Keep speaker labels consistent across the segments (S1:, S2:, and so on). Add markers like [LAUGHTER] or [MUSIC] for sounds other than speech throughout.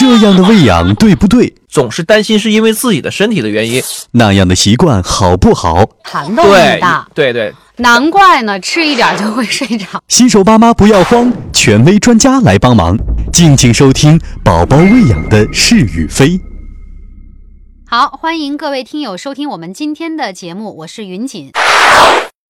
S1: 这样的喂养对不对？
S2: 总是担心是因为自己的身体的原因。
S1: 那样的习惯好不好？
S3: 涵洞那么大，
S2: 对对，
S3: 难怪呢，吃一点就会睡着。
S1: 新手爸妈不要慌，权威专家来帮忙。敬请收听宝宝喂养的是与非。
S3: 好，欢迎各位听友收听我们今天的节目，我是云锦。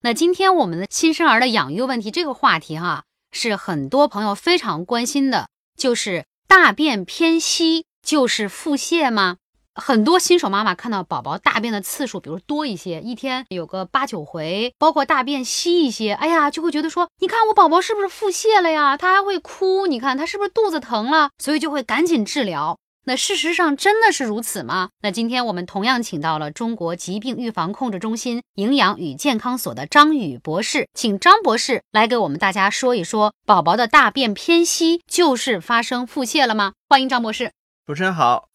S3: 那今天我们的新生儿的养育问题这个话题哈，是很多朋友非常关心的，就是大便偏稀就是腹泻吗？很多新手妈妈看到宝宝大便的次数，比如多一些，一天有个八九回，包括大便稀一些，哎呀，就会觉得说，你看我宝宝是不是腹泻了呀？他还会哭，你看他是不是肚子疼了？所以就会赶紧治疗。那事实上真的是如此吗？那今天我们同样请到了中国疾病预防控制中心营养与健康所的张宇博士，请张博士来给我们大家说一说，宝宝的大便偏稀就是发生腹泻了吗？欢迎张博士。
S2: 主持人好。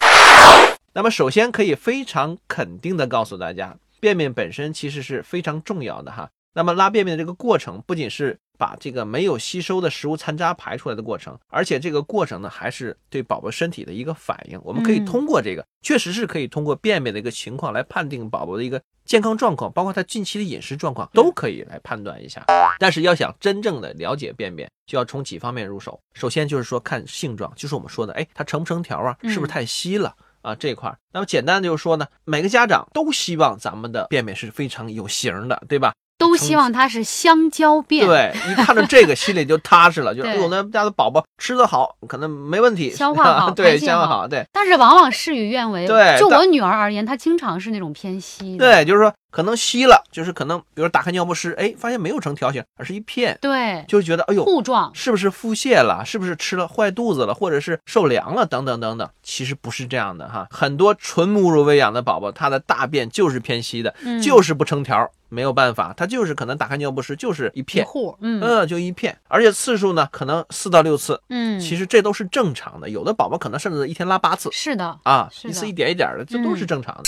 S2: 那么首先可以非常肯定的告诉大家，便便本身其实是非常重要的哈。那么拉便便的这个过程，不仅是把这个没有吸收的食物残渣排出来的过程，而且这个过程呢，还是对宝宝身体的一个反应。我们可以
S3: 嗯
S2: 通过这个，确实是可以通过便便的一个情况来判定宝宝的一个健康状况，包括他近期的饮食状况，都可以来判断一下。但是要想真正的了解便便，就要从几方面入手。首先就是说看性状，就是我们说的，哎，它成不成条啊，是不是
S3: 嗯
S2: 太稀了？啊，这一块儿，那么简单的就是说呢，每个家长都希望咱们的便便是非常有型的，对吧？
S3: 都希望它是香蕉便，，
S2: 对，一看到这个心里就踏实了，就是 [LAUGHS]
S3: 对
S2: 哎呦，那家的宝宝吃得好，可能没问题，
S3: 消化好 [LAUGHS]
S2: 对，消化好，对，
S3: 但是往往事与愿违。就
S2: 对就
S3: 我女儿而言，她经常是那种偏稀的。
S2: 对，就是说可能稀了，就是可能比如打开尿不湿，哎，发现没有成条形，而是一片，
S3: 对，
S2: 就觉得哎呦，
S3: 糊状。
S2: 是不是腹泻了？是不是吃了坏肚子了？或者是受凉了？等等等等，其实不是这样的哈。很多纯母乳喂养的宝宝，他的大便就是偏稀的，
S3: 嗯
S2: 就是不成条，没有办法，他就是可能打开尿不湿就是一
S3: 一
S2: 片，
S3: 户，嗯
S2: 嗯，就一片，而且次数呢可能四到六次，
S3: 嗯，
S2: 其实这都是正常的。有的宝宝可能甚至一天拉八次
S3: 是的，
S2: 啊，一次一点一点的，这都是
S3: 嗯
S2: 正常的。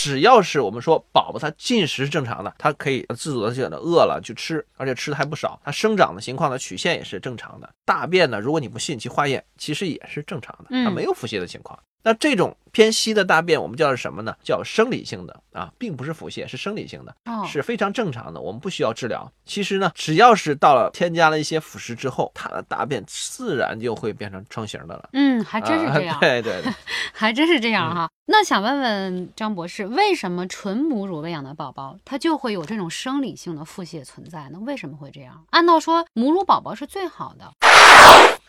S2: 只要是我们说宝宝他进食是正常的，他可以自主的选择饿了去吃，而且吃的还不少，他生长的情况呢曲线也是正常的。大便呢，如果你不信去化验，其实也是正常的，它
S3: 嗯
S2: 没有腹泻的情况。那这种偏稀的大便，我们叫是什么呢？叫生理性的啊，并不是腹泻，是生理性的。
S3: 哦，
S2: 是非常正常的，我们不需要治疗。其实呢，只要是到了添加了一些辅食之后，它的大便自然就会变成成型的了。
S3: 嗯，还真是这样 [LAUGHS]
S2: 啊，对对对，[LAUGHS]
S3: 还真是这
S2: 嗯
S3: 样哈。那想问问张博士，为什么纯母乳喂养的宝宝他就会有这种生理性的腹泻存在呢？为什么会这样？按道说母乳宝宝是最好的，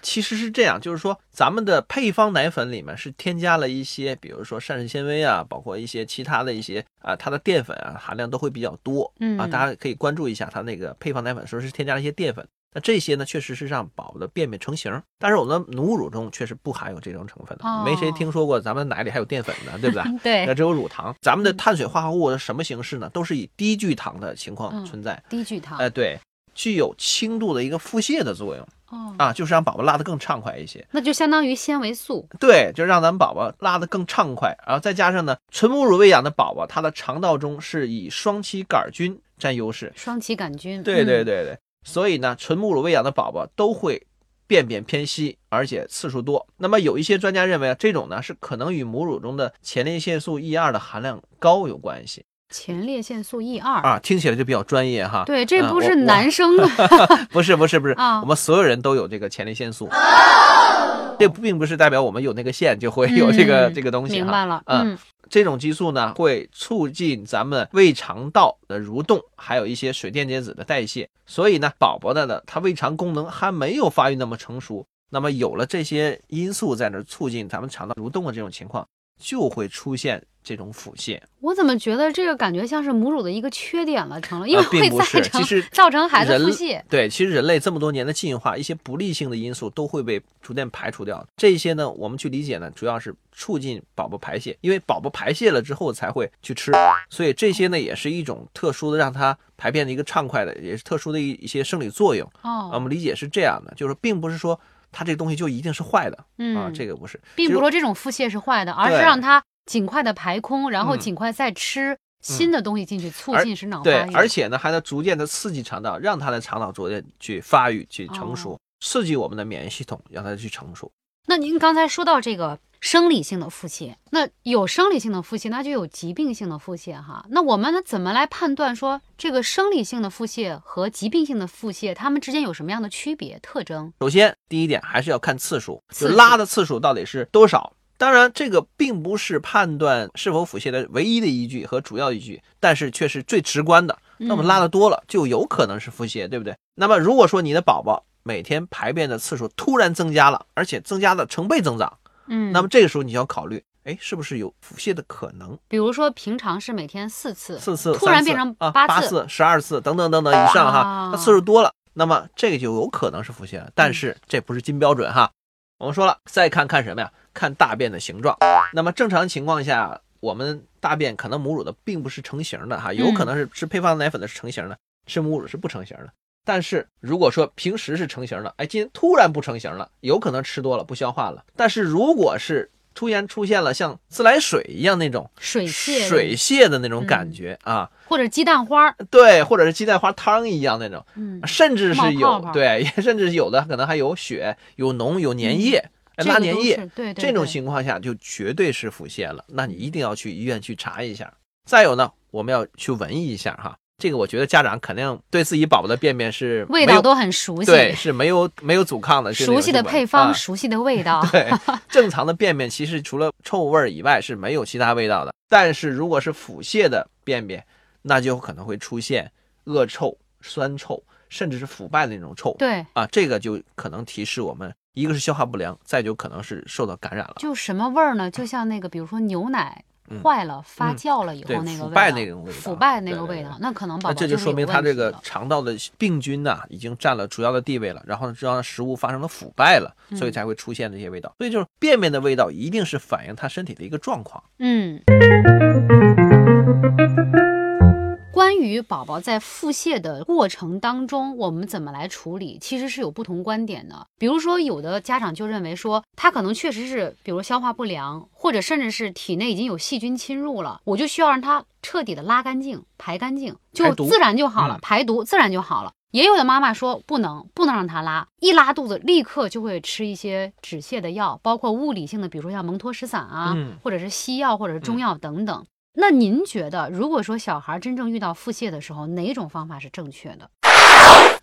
S2: 其实是这样，就是说咱们的配方奶粉里面是添加了一些，比如说膳食纤维啊，包括一些其他的一些啊，它的淀粉啊含量都会比较多。
S3: 嗯
S2: 啊，大家可以关注一下它那个配方奶粉，说是添加了一些淀粉。那这些呢，确实是让宝宝的便便成型，但是我们的母乳中确实不含有这种成分的，
S3: 哦
S2: 没谁听说过咱们奶里还有淀粉的，对不对？[LAUGHS]
S3: 对
S2: 那，只有乳糖。咱们的碳水化合物是什么形式呢？都是以低聚糖的情况
S3: 嗯
S2: 存在。
S3: 低聚糖
S2: 哎、对，具有轻度的一个腹泻的作用
S3: 哦，
S2: 啊，就是让宝宝拉得更畅快一些。
S3: 那就相当于纤维素，
S2: 对，就让咱们宝宝拉得更畅快，然后再加上呢，纯母乳喂养的宝宝，他的肠道中是以双歧杆菌占优势。
S3: 双歧杆菌，
S2: 对对
S3: 嗯，
S2: 对对，所以呢，纯母乳喂养的宝宝都会便便偏稀，而且次数多。那么有一些专家认为啊，这种呢是可能与母乳中的前列腺素 E2 的含量高有关系
S3: 前列腺素 E 二，
S2: 啊，听起来就比较专业哈。
S3: 对，这不是男生的，[LAUGHS]
S2: 不是不是不是，
S3: 啊
S2: 我们所有人都有这个前列腺素。这并不是代表我们有那个腺就会有这个、
S3: 嗯
S2: 这个东西哈。
S3: 明白了，
S2: 嗯，
S3: 嗯
S2: 这种激素呢会促进咱们胃肠道的蠕动，还有一些水电解质的代谢。所以呢，宝宝的呢，他胃肠功能还没有发育那么成熟。那么有了这些因素在那促进咱们肠道蠕动的这种情况，就会出现这种腹泻。
S3: 我怎么觉得这个感觉像是母乳的一个缺点了，成了，因为会造成造成孩子腹泻。
S2: 对，其实人类这么多年的进化，一些不利性的因素都会被逐渐排除掉。这些呢，我们去理解呢，主要是促进宝宝排泄，因为宝宝排泄了之后才会去吃，所以这些呢也是一种特殊的让它排便的一个畅快的，也是特殊的一一些生理作用。
S3: 哦，
S2: 我们理解是这样的，就是并不是说它这个东西就一定是坏的
S3: 嗯，
S2: 啊，这个不是，
S3: 并不说这种腹泻是坏的，而是让它尽快的排空，然后
S2: 嗯
S3: 尽快再吃新的东西进去，促进食脑发
S2: 对，而且呢，还能逐渐的刺激肠道，让它的肠道逐渐去发育、去成熟，
S3: 哦
S2: 刺激我们的免疫系统，让它去成熟。
S3: 那您刚才说到这个生理性的腹泻，那有生理性的腹泻，那就有疾病性的腹泻哈。那我们呢怎么来判断说这个生理性的腹泻和疾病性的腹泻，它们之间有什么样的区别特征？
S2: 首先，第一点还是要看次数，就拉的次数到底是多少。当然，这个并不是判断是否腹泻的唯一的依据和主要依据，但是却是最直观的。那么拉的多了，就有可能是腹泻，对不对？那么如果说你的宝宝每天排便的次数突然增加了，而且增加的成倍增长，
S3: 嗯，
S2: 那么这个时候你就要考虑，哎，是不是有腹泻的可能？
S3: 比如说平常是每天四次，
S2: 四次，
S3: 突然变成
S2: 啊
S3: 八次
S2: 八次、十二次等等等等以上哈
S3: 啊，
S2: 那次数多了，那么这个就有可能是腹泻了。但是这不是金标准哈。我们说了，再看看什么呀？看大便的形状。那么正常情况下，我们大便可能母乳的并不是成型的哈，有可能是吃配方奶粉的是成型的，吃母乳是不成型的。但是如果说平时是成型的，哎，今天突然不成型了，有可能吃多了不消化了。但是如果是突然出现了像自来水一样那种
S3: 水泄的
S2: 水泻的那种感觉啊，
S3: 或者鸡蛋花儿，
S2: 对，或者是鸡蛋花汤一样那种，
S3: 嗯，
S2: 甚至是有对，[LAUGHS] 甚至有的可能还有血、有脓、有粘液、拉粘液这种情况下就绝对是腹泻了，那你一定要去医院去查一下。再有呢，我们要去闻一下哈，这个我觉得家长肯定对自己宝宝的便便是
S3: 味道都很熟悉，
S2: 对是没有没有阻抗的，是
S3: 熟悉的配方，
S2: 啊
S3: 熟悉的味道，
S2: 对，正常的便便其实除了臭味儿以外是没有其他味道的。但是如果是腹泻的便便，那就可能会出现恶臭、酸臭，甚至是腐败的那种臭。
S3: 对，
S2: 啊，这个就可能提示我们，一个是消化不良，再就可能是受到感染了。
S3: 就什么味儿呢？就像那个，比如说牛奶
S2: 嗯
S3: 坏了、发
S2: 嗯
S3: 酵了以后那个
S2: 腐败那种味道
S3: 腐败那个味道，那可能宝
S2: 那
S3: 宝
S2: 这就说明
S3: 有
S2: 他这个肠道的病菌呐、已经占了主要的地位了，然后呢让食物发生了腐败了，所以
S3: 嗯
S2: 才会出现这些味道。所以就是便便的味道一定是反映他身体的一个状况。
S3: 嗯。宝宝在腹泻的过程当中，我们怎么来处理，其实是有不同观点的。比如说，有的家长就认为说，他可能确实是，比如消化不良，或者甚至是体内已经有细菌侵入了，我就需要让他彻底的拉干净、排干净，就自然就好了，
S2: 嗯
S3: 排毒自然就好了。也有的妈妈说不能，不能让他拉，一拉肚子立刻就会吃一些止泻的药，包括物理性的，比如说像蒙脱石散啊，
S2: 嗯
S3: 或者是西药，或者是中药等等。那您觉得，如果说小孩真正遇到腹泻的时候，哪种方法是正确的？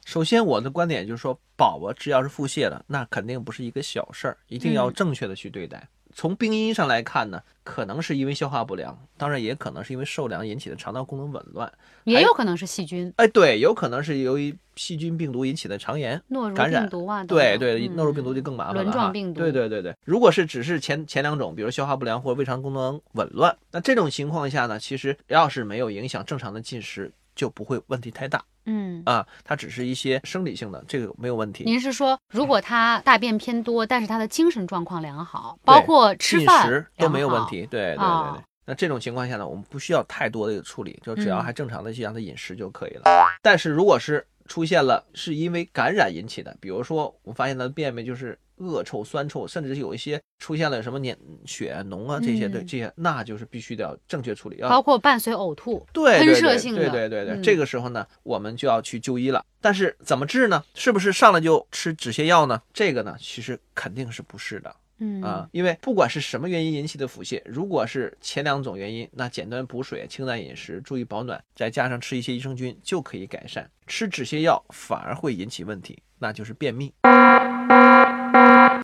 S2: 首先，我的观点就是说，宝宝只要是腹泻了，那肯定不是一个小事儿，一定要
S3: 嗯
S2: 正确的去对待。从病因上来看呢，可能是因为消化不良，当然也可能是因为受凉引起的肠道功能紊乱。
S3: 也有可能是细菌、
S2: 哎，对，有可能是由于细菌、病毒引起的肠炎。
S3: 诺如
S2: 感染
S3: 病毒啊，
S2: 对对，
S3: 嗯
S2: 诺如病毒就更麻烦了哈。
S3: 轮状病毒
S2: 对对对对，如果是只是前前两种，比如消化不良或胃肠功能紊乱，那这种情况下呢，其实要是没有影响正常的进食，就不会问题太大
S3: 嗯。
S2: 啊。它只是一些生理性的，这个没有问题。
S3: 您是说，如果他大便偏多，但是他的精神状况良好，包括吃
S2: 进
S3: 饭
S2: 食都没有。问题。对对对对。
S3: 哦
S2: 那这种情况下呢，我们不需要太多的处理，就只要
S3: 嗯
S2: 还正常的去让他饮食就可以了。但是如果是出现了是因为感染引起的，比如说我们发现他的便便就是恶臭、酸臭，甚至是有一些出现了什么粘血脓啊这些，的
S3: 嗯
S2: 这些，那就是必须得要正确处理，要
S3: 包括伴随呕吐，喷射性的
S2: 对对对对，
S3: 嗯
S2: 这个时候呢，我们就要去就医了。但是怎么治呢？是不是上来就吃止泻药呢？这个呢，其实肯定是不是的。
S3: 嗯
S2: 啊，因为不管是什么原因引起的腹泻，如果是前两种原因，那简单补水、清淡饮食、注意保暖，再加上吃一些益生菌就可以改善。吃止泻药反而会引起问题，那就是便秘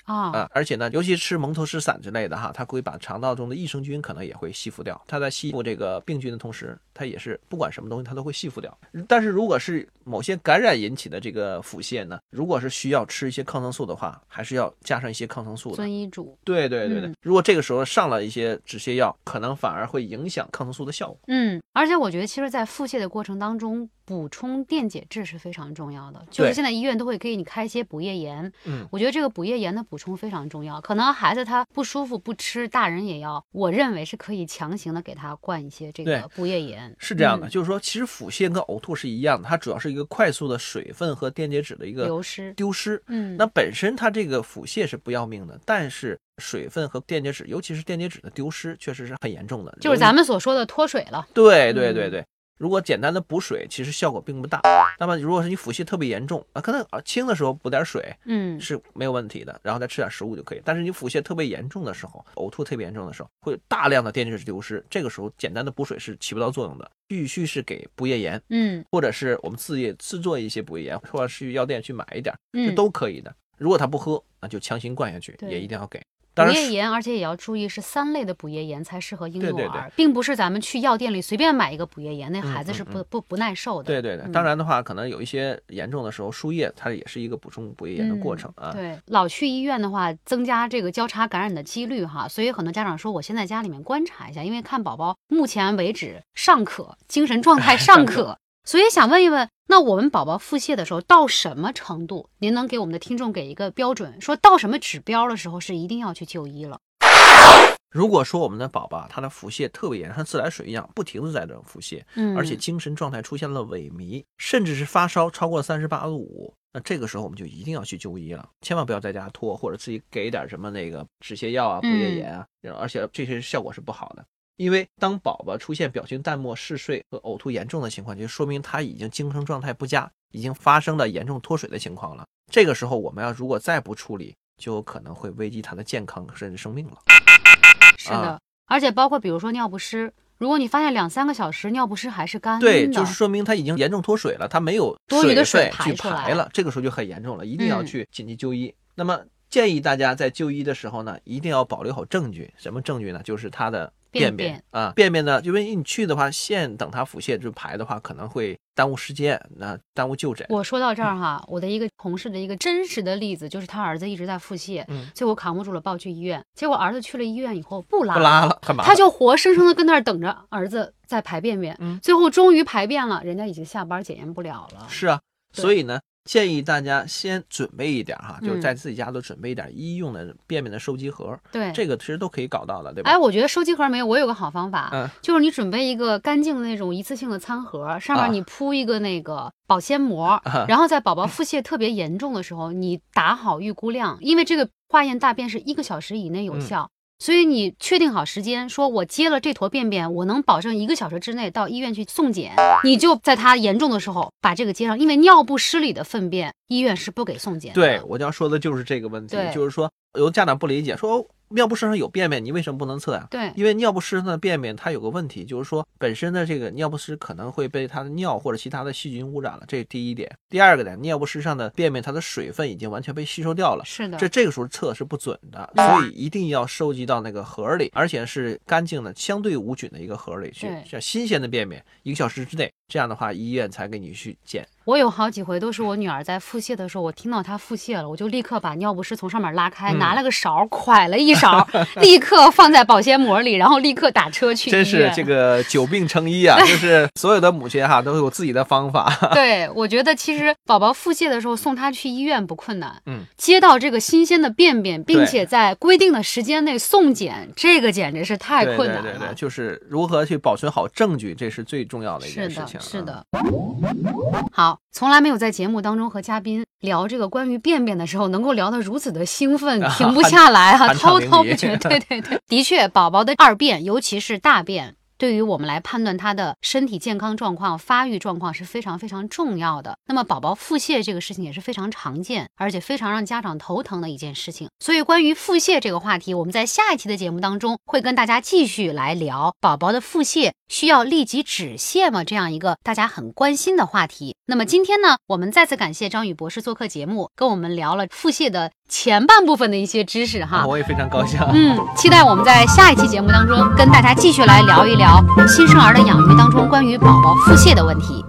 S3: 啊，
S2: 啊。而且呢，尤其吃蒙头石散之类的哈，它会把肠道中的益生菌可能也会吸附掉。它在吸附这个病菌的同时，它也是不管什么东西它都会吸附掉。但是如果是某些感染引起的这个腹泻呢，如果是需要吃一些抗生素的话，还是要加上一些抗生素的。
S3: 遵医嘱。
S2: 对对对对，
S3: 嗯
S2: 如果这个时候上了一些止泻药，可能反而会影响抗生素的效果。
S3: 嗯，而且我觉得，其实，在腹泻的过程当中，补充电解质是非常重要的。就是现在医院都会给你开一些补液盐，
S2: 嗯，
S3: 我觉得这个补液盐的补充非常重要。可能孩子他不舒服不吃，大人也要，我认为是可以强行的给他灌一些这个
S2: 对
S3: 补液盐。
S2: 是这样的，
S3: 嗯
S2: 就是说，其实腹泻跟呕吐是一样的，它主要是一个快速的水分和电解质的一个
S3: 流失。
S2: 丢失。
S3: 嗯，
S2: 那本身它这个腹泻是不要命的，但是水分和电解质，尤其是电解质的丢失，确实是很严重的。
S3: 就是咱们所说的脱水了。
S2: 对对对
S3: 嗯
S2: 对。如果简单的补水，其实效果并不大。那么如果是你腹泻特别严重啊，可能啊轻的时候补点水
S3: 嗯，
S2: 是没有问题的，然后再吃点食物就可以。但是你腹泻特别严重的时候，呕吐特别严重的时候，会有大量的电解质流失，这个时候简单的补水是起不到作用的，必须是给补液盐，
S3: 嗯
S2: 或者是我们自己制作一些补液盐，或者是去药店去买一点，这
S3: 嗯，
S2: 都可以的。如果他不喝，那就强行灌下去，也一定要给。
S3: 补液盐，而且也要注意是三类的补液盐才适合婴幼儿，
S2: 对对对
S3: 并不是咱们去药店里随便买一个补液盐，那
S2: 嗯
S3: 孩子是
S2: 嗯
S3: 不不不耐受的。
S2: 对对对，
S3: 嗯
S2: 当然的话，可能有一些严重的时候，输液它也是一个补充补液盐的过程啊。
S3: 嗯对，老去医院的话，增加这个交叉感染的几率哈，所以很多家长说，我先在家里面观察一下，因为看宝宝目前为止尚可，精神状态尚可，[LAUGHS] 所以想问一问，那我们宝宝腹泻的时候到什么程度？您能给我们的听众给一个标准，说到什么指标的时候是一定要去就医了？
S2: 如果说我们的宝宝他的腹泻特别严重，像自来水一样不停的在这腹泻，
S3: 嗯，
S2: 而且精神状态出现了萎靡，甚至是发烧超过三十八度五，那这个时候我们就一定要去就医了，千万不要在家拖，或者自己给点什么那个止泻药啊、补液盐啊，而且这些效果是不好的。因为当宝宝出现表情淡漠、嗜睡和呕吐严重的情况，就说明他已经精神状态不佳，已经发生了严重脱水的情况了。这个时候我们要如果再不处理，就有可能会危及他的健康甚至生命了。
S3: 是的，
S2: 啊
S3: 而且包括比如说尿不湿，如果你发现两三个小时尿不湿还是干的，
S2: 对，就是说明他已经严重脱水了，他没有
S3: 多余的水
S2: 去
S3: 排
S2: 了，这个时候就很严重了，一定要
S3: 嗯
S2: 去紧急就医。那么建议大家在就医的时候呢，一定要保留好证据。什么证据呢？就是他的
S3: 便
S2: 便啊，便便呢，因为你去的话，现等它腹泻就排的话，可能会耽误时间，那耽误就诊。
S3: 我说到这儿哈，我的一个同事的一个真实的例子，就是他儿子一直在腹泻，
S2: 嗯
S3: 最后扛不住了，抱去医院。结果儿子去了医院以后不拉，
S2: 不拉了。
S3: 他就活生生的跟那儿等着儿子在排便便。
S2: 嗯
S3: 最后终于排便了，人家已经下班检验不了了。
S2: 是啊，所以呢，建议大家先准备一点哈，就是
S3: 嗯。
S2: 在自己家都准备一点医用的便便的收集盒，
S3: 对，
S2: 这个其实都可以搞到的，对吧？
S3: 哎，我觉得收集盒没有，我有个好方法，
S2: 嗯。
S3: 就是你准备一个干净的那种一次性的餐盒，上
S2: 啊。
S3: 面你铺一个那个保鲜膜，
S2: 啊
S3: 然后在宝宝腹泻特别严重的时候，你打好预估量，因为这个化验大便是一个小时以内有
S2: 嗯。
S3: 效。所以你确定好时间，说我接了这坨便便，我能保证一个小时之内到医院去送检，你就在他严重的时候把这个接上，因为尿不湿里的粪便，医院是不给送检的。
S2: 对，我就要说的就是这个问题，就是说有的家长不理解，说哦尿不湿上有便便，你为什么不能测呀、
S3: 对
S2: 因为尿不湿上的便便它有个问题，就是说本身的这个尿不湿可能会被它的尿或者其他的细菌污染了，这是第一点。第二个点，尿不湿上的便便它的水分已经完全被吸收掉了。
S3: 是的，
S2: 这这个时候测是不准的，
S3: 嗯
S2: 所以一定要收集到那个盒里，而且是干净的、相对无菌的一个盒里去
S3: 对，
S2: 像新鲜的便便，一个小时之内，这样的话医院才给你去检。
S3: 我有好几回都是我女儿在腹泻的时候，我听到她腹泻了，我就立刻把尿不湿从上面拉开，
S2: 嗯
S3: 拿了个勺蒯了一勺，[LAUGHS] 立刻放在保鲜膜里，然后立刻打车去。
S2: 真是这个久病成医啊！[LAUGHS] 就是所有的母亲哈都有自己的方法。
S3: 对，我觉得其实宝宝腹泻的时候送他去医院不困难，
S2: 嗯，
S3: 接到这个新鲜的便便，并且在规定的时间内送检，这个简直是太困难了。
S2: 对对对，就是如何去保存好证据，这是最重要的一件事情。
S3: 是
S2: 嗯
S3: 的。好，从来没有在节目当中和嘉宾聊这个关于便便的时候，能够聊得如此的兴奋，
S2: 啊
S3: 停不下来哈、滔滔不绝。[LAUGHS] 对对对，的确，宝宝的二便，尤其是大便。对于我们来判断他的身体健康状况、发育状况是非常非常重要的。那么，宝宝腹泻这个事情也是非常常见，而且非常让家长头疼的一件事情。所以，关于腹泻这个话题，我们在下一期的节目当中会跟大家继续来聊宝宝的腹泻需要立即止泻吗？这样一个大家很关心的话题。那么今天呢，我们再次感谢张宇博士做客节目，跟我们聊了腹泻的前半部分的一些知识哈。
S2: 我也非常高兴。
S3: 嗯，期待我们在下一期节目当中跟大家继续来聊一聊新生儿的养育当中关于宝宝腹泻的问题。